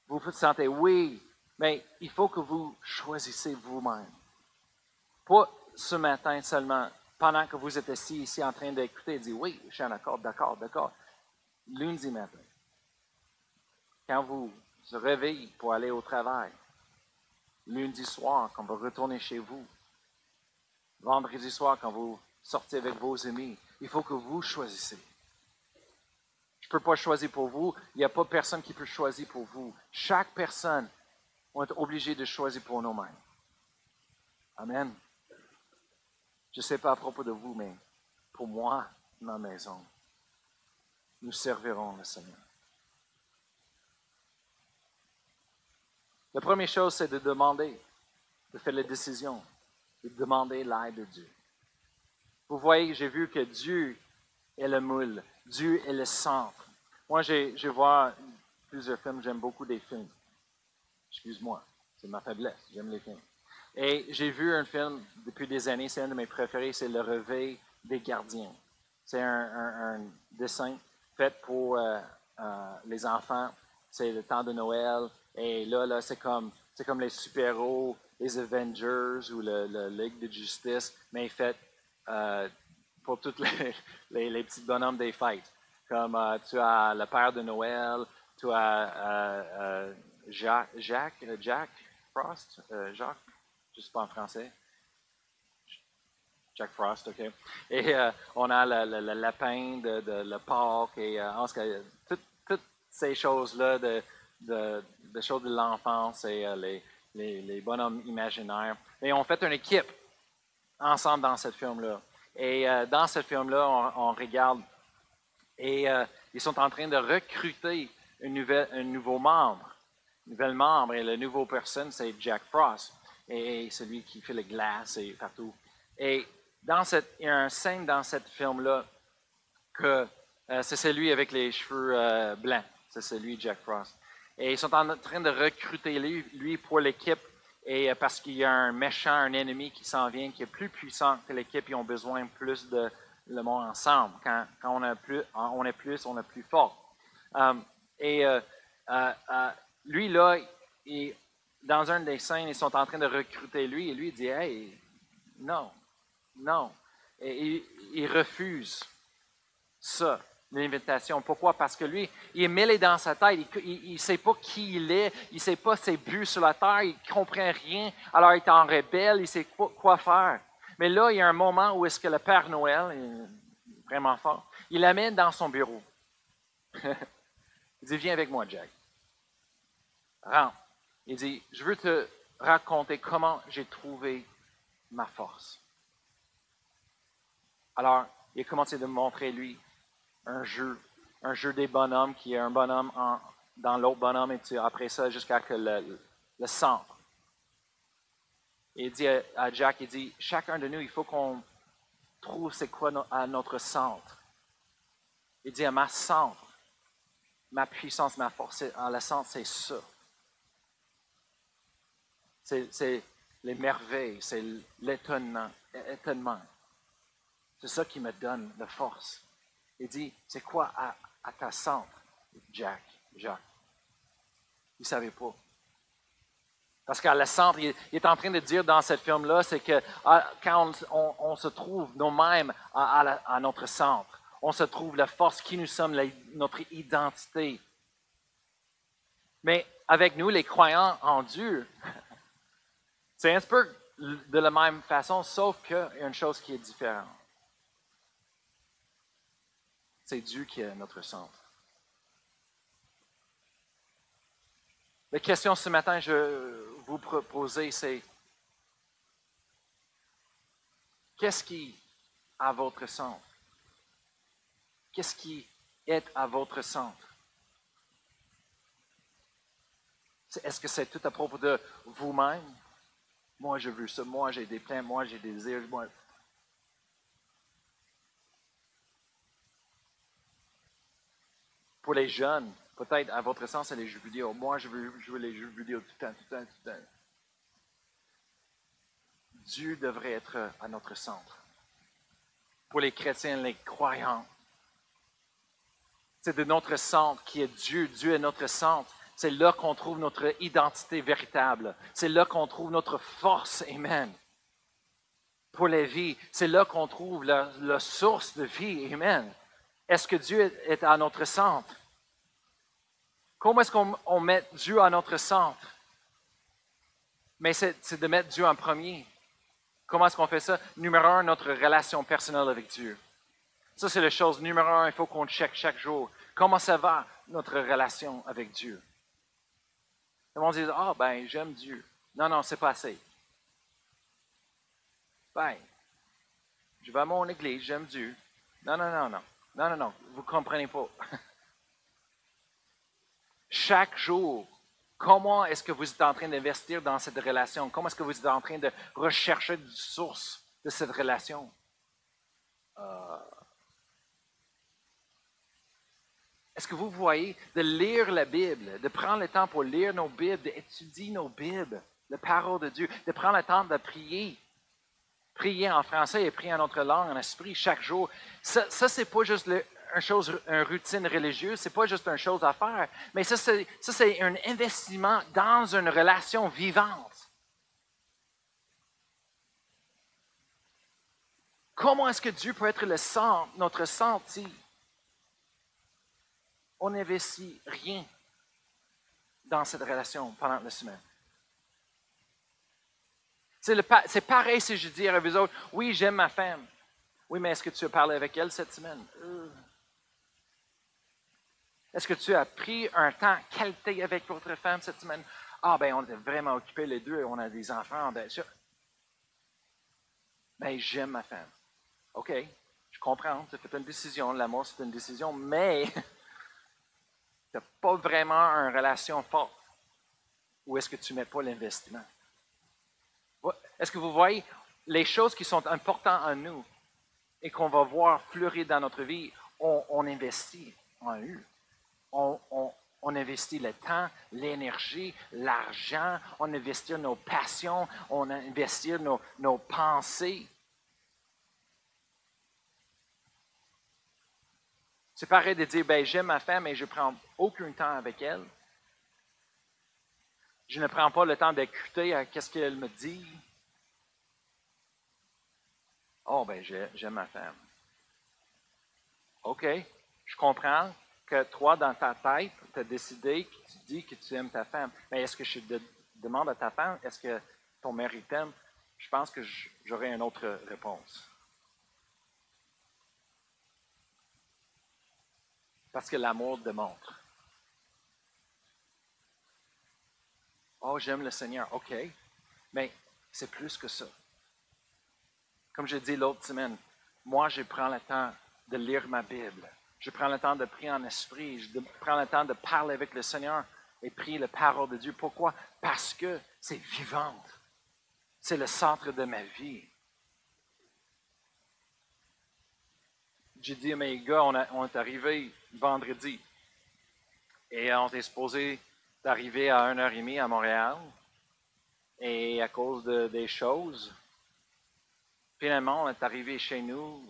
vous vous sentez oui, mais il faut que vous choisissez vous-même. Pas ce matin seulement, pendant que vous êtes assis ici en train d'écouter dire oui, je suis en accord, d'accord, d'accord. Lundi matin, quand vous vous réveillez pour aller au travail, lundi soir, quand vous retournez chez vous, vendredi soir, quand vous sortez avec vos amis, il faut que vous choisissez. Je ne peux pas choisir pour vous. Il n'y a pas personne qui peut choisir pour vous. Chaque personne va être obligée de choisir pour nous-mêmes. Amen. Je ne sais pas à propos de vous, mais pour moi, ma maison, nous servirons le Seigneur. La première chose, c'est de demander, de faire la décision, de demander l'aide de Dieu. Vous voyez, j'ai vu que Dieu est le moule, Dieu est le centre. Moi, je vois plusieurs films, j'aime beaucoup des films. Excuse-moi, c'est ma faiblesse, j'aime les films. Et j'ai vu un film depuis des années, c'est un de mes préférés, c'est Le Réveil des gardiens. C'est un, dessin fait pour euh, euh, les enfants. C'est le temps de Noël. Et là, là c'est comme, comme les super-héros, les Avengers ou le, Ligue de Justice, mais fait euh, pour tous [LAUGHS] les, les, petits bonhommes des fêtes. Comme tu as le Père de Noël, tu as Jacques, Jacques, Jack Frost, Jacques, je ne sais pas en français. Jack Frost, OK. Et euh, on a le, lapin de, le porc et euh, en toutes, ces choses-là, de, de, choses de l'enfance et euh, les, les, bonhommes imaginaires. Et on fait une équipe ensemble dans ce film-là. Et dans ce film-là, on, regarde et ils sont en train de recruter une nouvelle, un nouveau membre. Un nouvel membre et le nouveau personne, c'est Jack Frost et celui qui fait les glaces et partout. Et dans cette, il y a un scène dans cette film-là que euh, c'est celui avec les cheveux euh, blancs. C'est celui Jack Frost. Et ils sont en train de recruter lui, lui pour l'équipe et euh, parce qu'il y a un méchant, un ennemi qui s'en vient, qui est plus puissant que l'équipe, ils ont besoin plus de le monde ensemble. Quand, quand on, a plus, on est plus, on est plus fort. et lui, là, il, dans un des scènes, ils sont en train de recruter lui et lui dit Hey, non, non. Et il, refuse ça, l'invitation. Pourquoi? Parce que lui, il est mêlé dans sa tête. Il ne sait pas qui il est. Il ne sait pas ses buts sur la terre. Il ne comprend rien. Alors, il est en rebelle. Il sait quoi, faire. Mais là, il y a un moment où est-ce que le Père Noël, vraiment fort, il l'amène dans son bureau. [LAUGHS] il dit, viens avec moi, Jack. Rentre. Il dit, je veux te raconter comment j'ai trouvé ma force. Alors, il a commencé de montrer, lui, un jeu, un jeu des bonhommes qui est un bonhomme dans l'autre bonhomme, et après ça, jusqu'à que le, centre. il dit à Jack, il dit, chacun de nous, il faut qu'on trouve c'est quoi à notre centre. Il dit à ma centre, ma puissance, ma force, à la centre, c'est ça. C'est les merveilles, c'est l'étonnement. C'est ça qui me donne la force. Il dit, c'est quoi à, ta centre, Jack, Jacques? Il ne savait pas. Parce qu'à la centre, il, est en train de dire dans ce film-là, c'est que ah, quand on, se trouve nous-mêmes à, notre centre, on se trouve la force qui nous sommes, notre identité. Mais avec nous, les croyants en Dieu, c'est un peu de la même façon, sauf qu'il y a une chose qui est différente. C'est Dieu qui est notre centre. La question ce matin, je vous proposer, c'est qu'est-ce qui à votre centre? Qu'est-ce qui est à votre centre? Est-ce que c'est tout à propos de vous-même? Moi, je veux ça. Moi, j'ai des plans. Moi, j'ai des désirs. Moi. Pour les jeunes, peut-être à votre sens, c'est les jeux. Moi, je veux jouer les jeux tout le temps, tout le temps, tout le temps. Dieu devrait être à notre centre. Pour les chrétiens, les croyants, c'est de notre centre qui est Dieu. Dieu est notre centre. C'est là qu'on trouve notre identité véritable. C'est là qu'on trouve notre force. Amen. Pour la vie, c'est là qu'on trouve la, source de vie. Amen. Est-ce que Dieu est à notre centre? Comment est-ce qu'on met Dieu à notre centre? Mais c'est de mettre Dieu en premier. Comment est-ce qu'on fait ça? Numéro un, notre relation personnelle avec Dieu. Ça, c'est la chose numéro un, il faut qu'on check chaque jour. Comment ça va, notre relation avec Dieu? Le monde dit, ah, ben, j'aime Dieu. Non, non, c'est pas assez. Ben, je vais à mon église, j'aime Dieu. Non, non, non, non. Non, non, non, vous ne comprenez pas. [LAUGHS] Chaque jour, comment est-ce que vous êtes en train d'investir dans cette relation? Comment est-ce que vous êtes en train de rechercher une source de cette relation? Euh, est-ce que vous voyez de lire la Bible, de prendre le temps pour lire nos Bibles, d'étudier nos Bibles, la parole de Dieu, de prendre le temps de prier, prier en français et prier en notre langue, en esprit, chaque jour. Ça, ça c'est pas juste une chose, une routine religieuse, c'est pas juste une chose à faire, mais ça, c'est, ça, c'est un investissement dans une relation vivante. Comment est-ce que Dieu peut être le centre, notre senti? On n'investit rien dans cette relation pendant la semaine. C'est, pareil si je dis à vous autres, oui, j'aime ma femme. Oui, mais est-ce que tu as parlé avec elle cette semaine? Euh. Est-ce que tu as pris un temps qualité avec votre femme cette semaine? Ah, ben, on était vraiment occupés les deux, on a des enfants, bien sûr. Ben, j'aime ma femme. OK, je comprends, fait une décision, l'amour, c'est une décision, mais [LAUGHS] tu n'as pas vraiment une relation forte. Ou est-ce que tu ne mets pas l'investissement? Est-ce que vous voyez les choses qui sont importantes en nous et qu'on va voir fleurir dans notre vie, on, investit en eux. On, investit le temps, l'énergie, l'argent, on investit nos passions, on investit nos, nos pensées. C'est pareil de dire, ben, j'aime ma femme et je ne prends aucun temps avec elle. Je ne prends pas le temps d'écouter à ce qu'elle me dit. Oh, ben, j'aime ma femme. OK, je comprends que toi, dans ta tête, tu as décidé que tu dis que tu aimes ta femme. Mais est-ce que je demande à ta femme, est-ce que ton mari t'aime? Je pense que j'aurai une autre réponse. Parce que l'amour démontre. Oh, j'aime le Seigneur. OK. Mais c'est plus que ça. Comme je dit l'autre semaine, moi, je prends le temps de lire ma Bible. Je prends le temps de prier en esprit. Je prends le temps de parler avec le Seigneur et prier la parole de Dieu. Pourquoi? Parce que c'est vivante. C'est le centre de ma vie. J'ai dit à mes gars, on, est arrivé vendredi et on était supposé d'arriver à 1h30 à Montréal. Et à cause de, des choses, Finalement, on est arrivé chez nous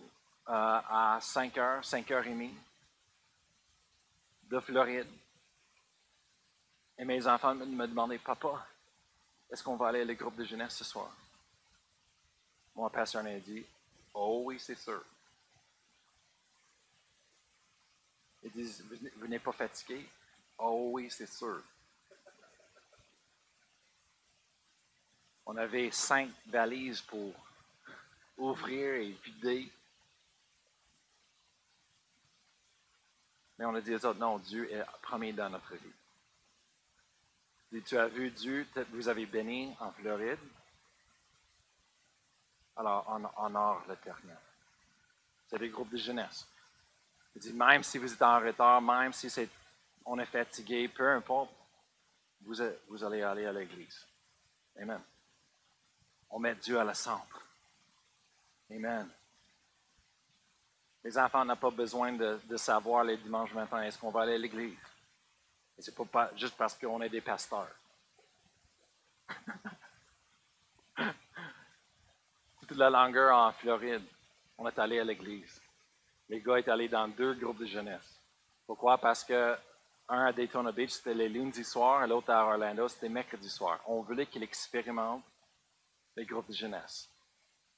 euh, à 5 h, 5 h 30 de Floride. Et mes enfants me demandaient, Papa, est-ce qu'on va aller à le groupe de jeunesse ce soir? Mon pasteur m'a dit, Oh oui, c'est sûr. Ils disent, Vous n'êtes pas fatigué? Oh oui, c'est sûr. On avait cinq valises pour ouvrir et vider. Mais on a dit aux non, Dieu est premier dans notre vie. Et tu as vu Dieu, vous avez béni en Floride. Alors, on honore l'éternel. C'est des groupes de jeunesse. Il dit, même si vous êtes en retard, même si c'est, on est fatigué, peu importe, vous, allez aller à l'église. Amen. On met Dieu à la centre. Amen. Les enfants n'ont pas besoin de, savoir les dimanches matins est-ce qu'on va aller à l'église? Et c'est pas juste parce qu'on est des pasteurs. [LAUGHS] Toute la longueur en Floride, on est allé à l'église. Les gars étaient allés dans deux groupes de jeunesse. Pourquoi? Parce que un à Daytona Beach, c'était les lundis soirs, et l'autre à Orlando, c'était mercredi soir. On voulait qu'il expérimente les groupes de jeunesse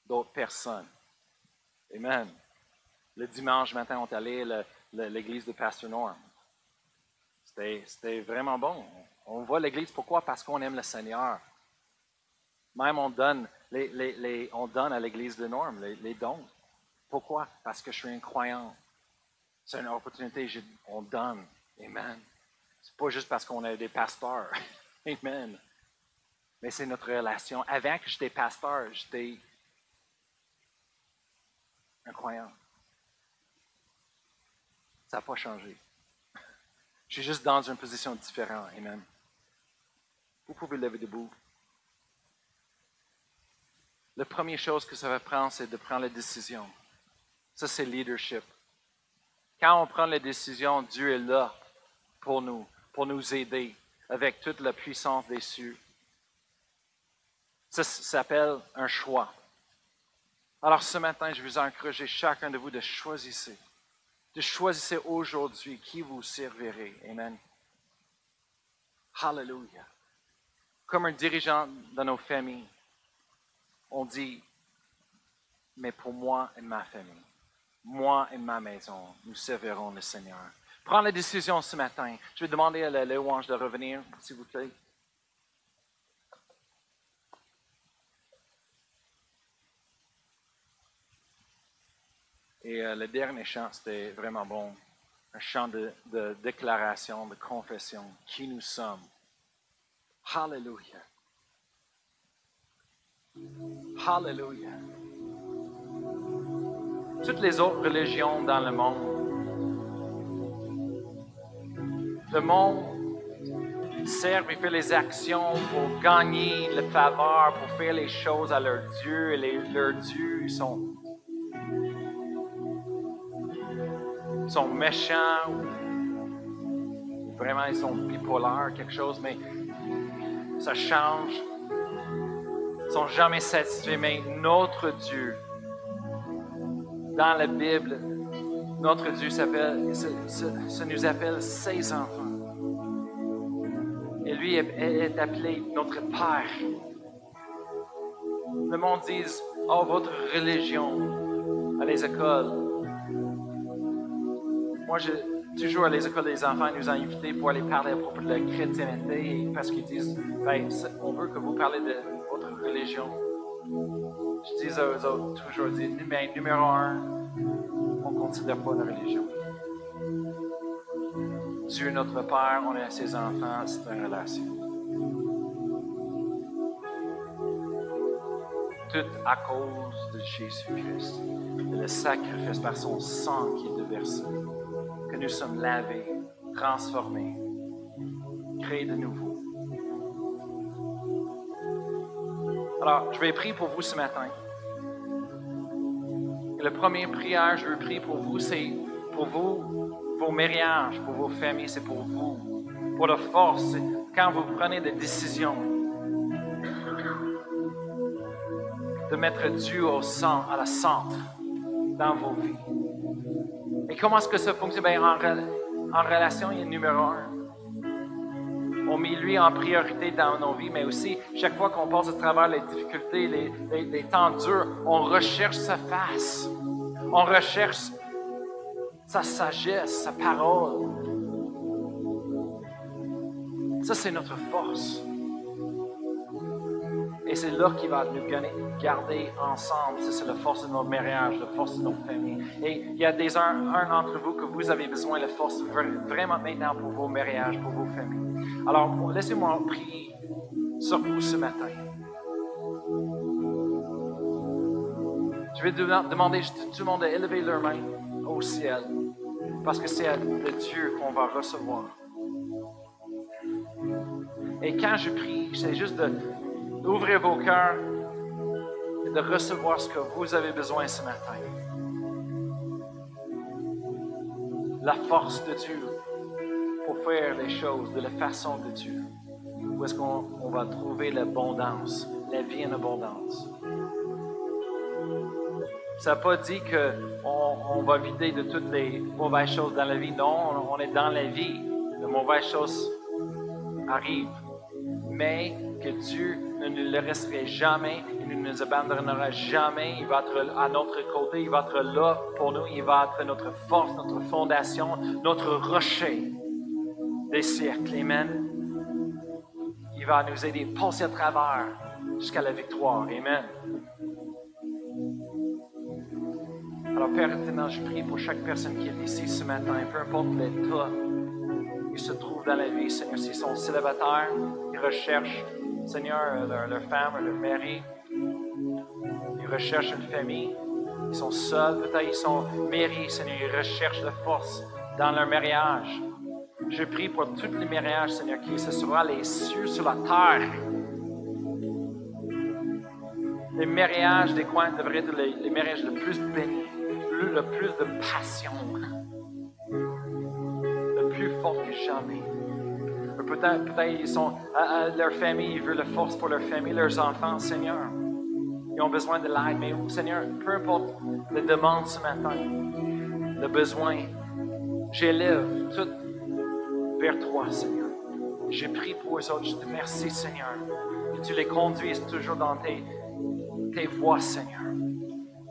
d'autres personnes. Amen. Le dimanche matin, on est allé à l'église de Pasteur Norm. C'était vraiment bon. On voit l'église, pourquoi? Parce qu'on aime le Seigneur. Même on donne, on donne à l'église de Norm les, dons. Pourquoi? Parce que je suis un croyant. C'est une opportunité qu'on donne. Amen. C'est pas juste parce qu'on est des pasteurs. [LAUGHS] Amen. Mais c'est notre relation. Avant que j'étais pasteur, j'étais un croyant. Ça n'a pas changé. [LAUGHS] Je suis juste dans une position différente. Amen. Vous pouvez lever debout. La première chose que ça va prendre, c'est de prendre la décision. Ça, c'est leadership. Quand on prend la décision, Dieu est là pour nous, pour nous aider avec toute la puissance des cieux. Ça s'appelle un choix. Alors ce matin, je vous encourage chacun de vous de choisir, de choisir aujourd'hui qui vous servirez. Amen. Hallelujah. Comme un dirigeant dans nos familles, on dit, mais pour moi et ma famille, moi et ma maison, nous servirons le Seigneur. Prends la décision ce matin. Je vais demander à la louange de revenir, s'il vous plaît. Et euh, le dernier chant, c'était vraiment bon. Un chant de, de déclaration, de confession. Qui nous sommes. Hallelujah. Hallelujah. Toutes les autres religions dans le monde, le monde sert et fait les actions pour gagner le faveur, pour faire les choses à leur Dieu. Et les, leurs dieux sont, sont méchants ou vraiment ils sont bipolaires, quelque chose, mais ça change ne sont jamais satisfaits, mais notre Dieu, dans la Bible, notre Dieu nous appelle ses enfants. Et lui est, appelé notre Père. Le monde dit, oh, votre religion à les écoles. Moi, je, toujours à les écoles des enfants, nous ont invités pour aller parler à propos de la chrétienté parce qu'ils disent, ben, on veut que vous parlez de religion. Je dis aux autres toujours, dis, mais numéro un, on ne considère pas la religion. Dieu notre Père, on est ses enfants, c'est une relation. Tout à cause de Jésus-Christ, le sacrifice par son sang qui est déversé, que nous sommes lavés, transformés, créés de nouveau. Alors, je vais prier pour vous ce matin. Et la première prière, je veux prier pour vous, c'est pour vous, vos mariages, pour vos familles, c'est pour vous. Pour la force, quand vous prenez des décisions, de mettre Dieu au centre, à la centre dans vos vies. Et comment est-ce que ça fonctionne? Bien, en, en relation, il y a numéro un on met lui en priorité dans nos vies, mais aussi chaque fois qu'on passe à travers les difficultés, les, temps durs, on recherche sa face. On recherche sa sagesse, sa parole. Ça, c'est notre force. Et c'est là qu'il va nous garder ensemble. C'est la force de nos mariages, la force de nos familles. Et il y a des un, d'entre vous que vous avez besoin de force vraiment maintenant pour vos mariages, pour vos familles. Alors, laissez-moi prier sur vous ce matin. Je vais demander à tout le monde d'élever leurs mains au ciel, parce que c'est de Dieu qu'on va recevoir. Et quand je prie, c'est juste de d'ouvrir vos cœurs et de recevoir ce que vous avez besoin ce matin. La force de Dieu pour faire les choses de la façon de Dieu. Où est-ce qu'on va trouver l'abondance, la vie en abondance? Ça n'a pas dit qu'on on va vider de toutes les mauvaises choses dans la vie. Non, on est dans la vie. Les mauvaises choses arrivent. Mais que Dieu ne nous le resterait jamais, il ne nous abandonnera jamais, il va être à notre côté, il va être là pour nous, il va être notre force, notre fondation, notre rocher des siècles. Amen. Il va nous aider à passer à travers jusqu'à la victoire. Amen. Alors, Père éternel, je prie pour chaque personne qui est ici ce matin, peu importe l'état ils se trouvent dans la vie, Seigneur, s'ils sont célibataires, ils recherchent, Seigneur, leur, leur femme, leur mari, ils recherchent une famille, ils sont seuls, peut-être ils sont mairies, Seigneur, ils recherchent la force dans leur mariage. Je prie pour tous les mariages, Seigneur, qui ce sera les cieux sur la terre. Les mariages des coins devraient être les, les mariages le plus bénis, le, plus de passion, le plus fort que jamais. Peut-être peut ils sont à, à leur famille, ils veulent la force pour leur famille, leurs enfants, Seigneur. Ils ont besoin de l'aide, mais Seigneur, peu importe les demandes ce matin, le besoin, j'élève tout vers toi, Seigneur. Je prie pour eux autres. Je te remercie, Seigneur, que tu les conduises toujours dans tes, tes voies, Seigneur.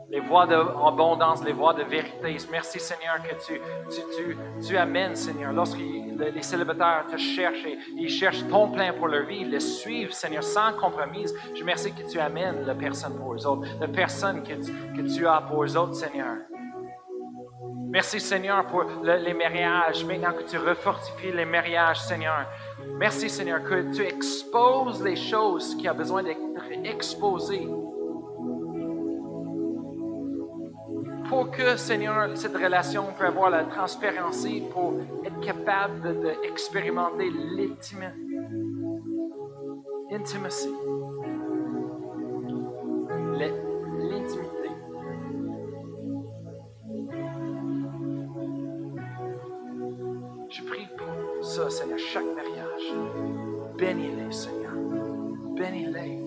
Les voies d'abondance, les voies de vérité. Merci, Seigneur, que tu, tu, tu, tu amènes, Seigneur, lorsque les célibataires te cherchent et ils cherchent ton plein pour leur vie, ils les suivent, Seigneur, sans compromise. Je remercie que tu amènes la personne pour eux autres, la personne que tu, que tu as pour eux autres, Seigneur. Merci Seigneur pour le- les mariages, maintenant que tu refortifies les mariages, Seigneur. Merci Seigneur que tu exposes les choses qui ont besoin d'être exposées. Pour que, Seigneur, cette relation puisse avoir la transparence, pour être capable d'expérimenter l'intimité. Intimacy. Bénis-les, Seigneur. Bénis-les.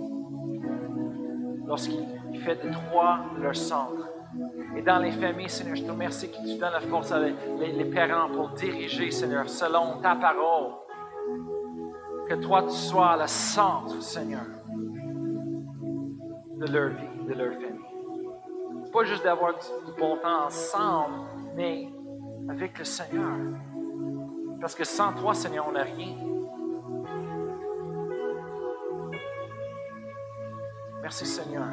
Lorsqu'il fait de toi leur centre. Et dans les familles, Seigneur, je te remercie que tu donnes la force à les, parents pour diriger, Seigneur, selon ta parole. Que toi, tu sois le centre, Seigneur, de leur vie, de leur famille. Pas juste d'avoir du, du bon temps ensemble, mais avec le Seigneur. Parce que sans toi, Seigneur, on n'a rien. Merci, Seigneur,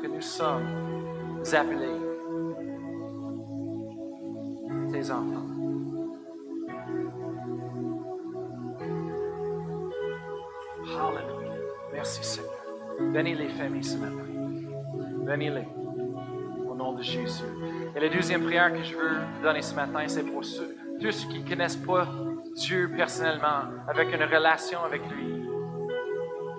que nous sommes appelés tes enfants. Hallelujah. Merci, Seigneur. Bénis les familles ce matin. Bénis-les. Au nom de Jésus. Et la deuxième prière que je veux donner ce matin, c'est pour ceux, tous ceux qui ne connaissent pas Dieu personnellement, avec une relation avec lui.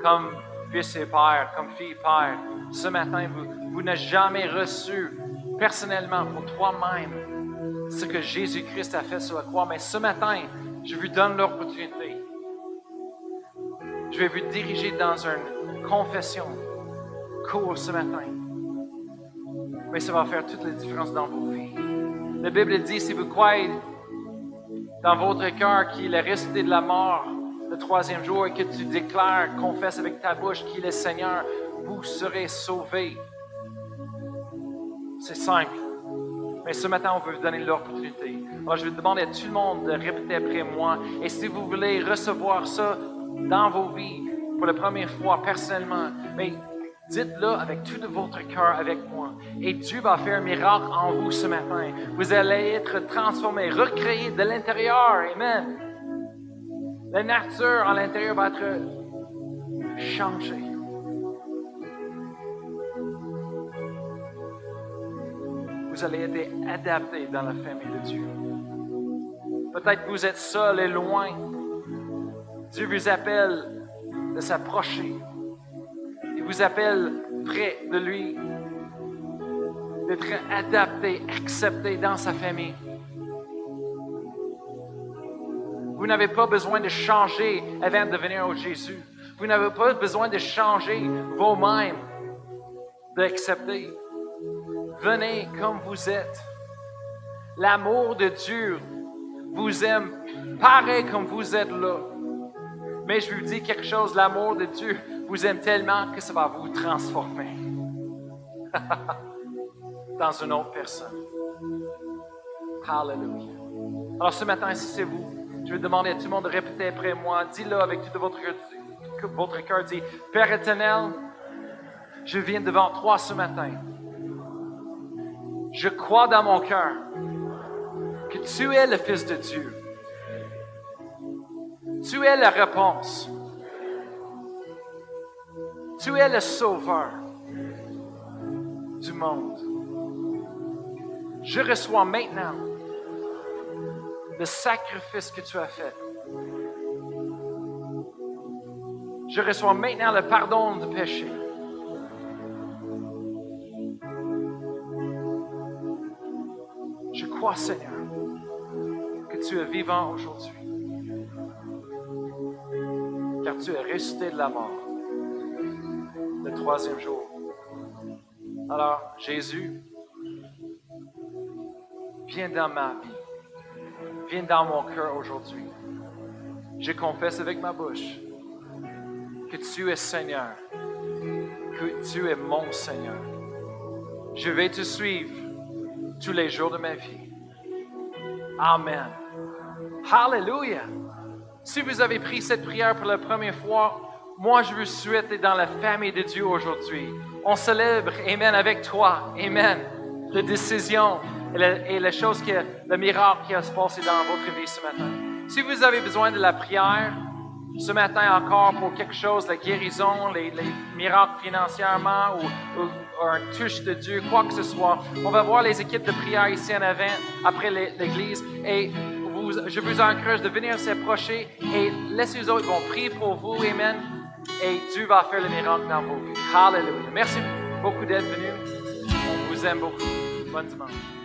Comme fils et père, comme fille et père. Ce matin, vous, n'avez jamais reçu personnellement pour toi-même ce que Jésus-Christ a fait sur la croix. Mais ce matin, je vous donne l'opportunité. Je vais vous diriger dans une confession court ce matin. Mais ça va faire toute la différence dans vos vies. La Bible dit, si vous croyez dans votre cœur qu'il est resté de la mort le troisième jour et que tu déclares, confesses avec ta bouche qu'il est Seigneur, vous serez sauvés. C'est simple. Mais ce matin, on veut vous donner l'opportunité. Alors, je vais demander à tout le monde de répéter après moi. Et si vous voulez recevoir ça dans vos vies pour la première fois personnellement, mais dites-le avec tout de votre cœur avec moi. Et Dieu va faire un miracle en vous ce matin. Vous allez être transformés, recréés de l'intérieur. Amen. La nature à l'intérieur va être changée. Vous allez être adaptés dans la famille de Dieu. Peut-être que vous êtes seul et loin. Dieu vous appelle de s'approcher. Il vous appelle près de lui, d'être adapté, accepté dans sa famille. Vous n'avez pas besoin de changer avant de venir au Jésus. Vous n'avez pas besoin de changer vous-même, d'accepter. Venez comme vous êtes. L'amour de Dieu vous aime pareil comme vous êtes là. Mais je vous dis quelque chose, l'amour de Dieu vous aime tellement que ça va vous transformer [LAUGHS] dans une autre personne. Hallelujah. Alors ce matin, si c'est vous, je vais demander à tout le monde de répéter après moi? Dis-le avec tout votre, votre cœur. Dis, Père éternel, je viens devant toi ce matin. Je crois dans mon cœur que tu es le Fils de Dieu. Tu es la réponse. Tu es le Sauveur du monde. Je reçois maintenant le sacrifice que tu as fait. Je reçois maintenant le pardon de péché. Je crois, Seigneur, que tu es vivant aujourd'hui. Car tu es resté de la mort le troisième jour. Alors, Jésus, viens dans ma vie. Viens dans mon cœur aujourd'hui. Je confesse avec ma bouche que tu es Seigneur, que tu es mon Seigneur. Je vais te suivre tous les jours de ma vie. Amen. Hallelujah. Si vous avez pris cette prière pour la première fois, moi je vous souhaite dans la famille de Dieu aujourd'hui. On célèbre, Amen, avec toi. Amen. La décision et la, chose, que, le miracle qui a se passé dans votre vie ce matin. Si vous avez besoin de la prière, ce matin encore pour quelque chose, la guérison, les, miracles financièrement ou, un touche de Dieu, quoi que ce soit, on va voir les équipes de prière ici en avant, après l'église, et je vous encourage de venir s'approcher et laissez les autres vont prier pour vous, Amen, et Dieu va faire le miracle dans vos vies. Hallelujah. Merci beaucoup d'être venu. On vous aime beaucoup. Bonne dimanche.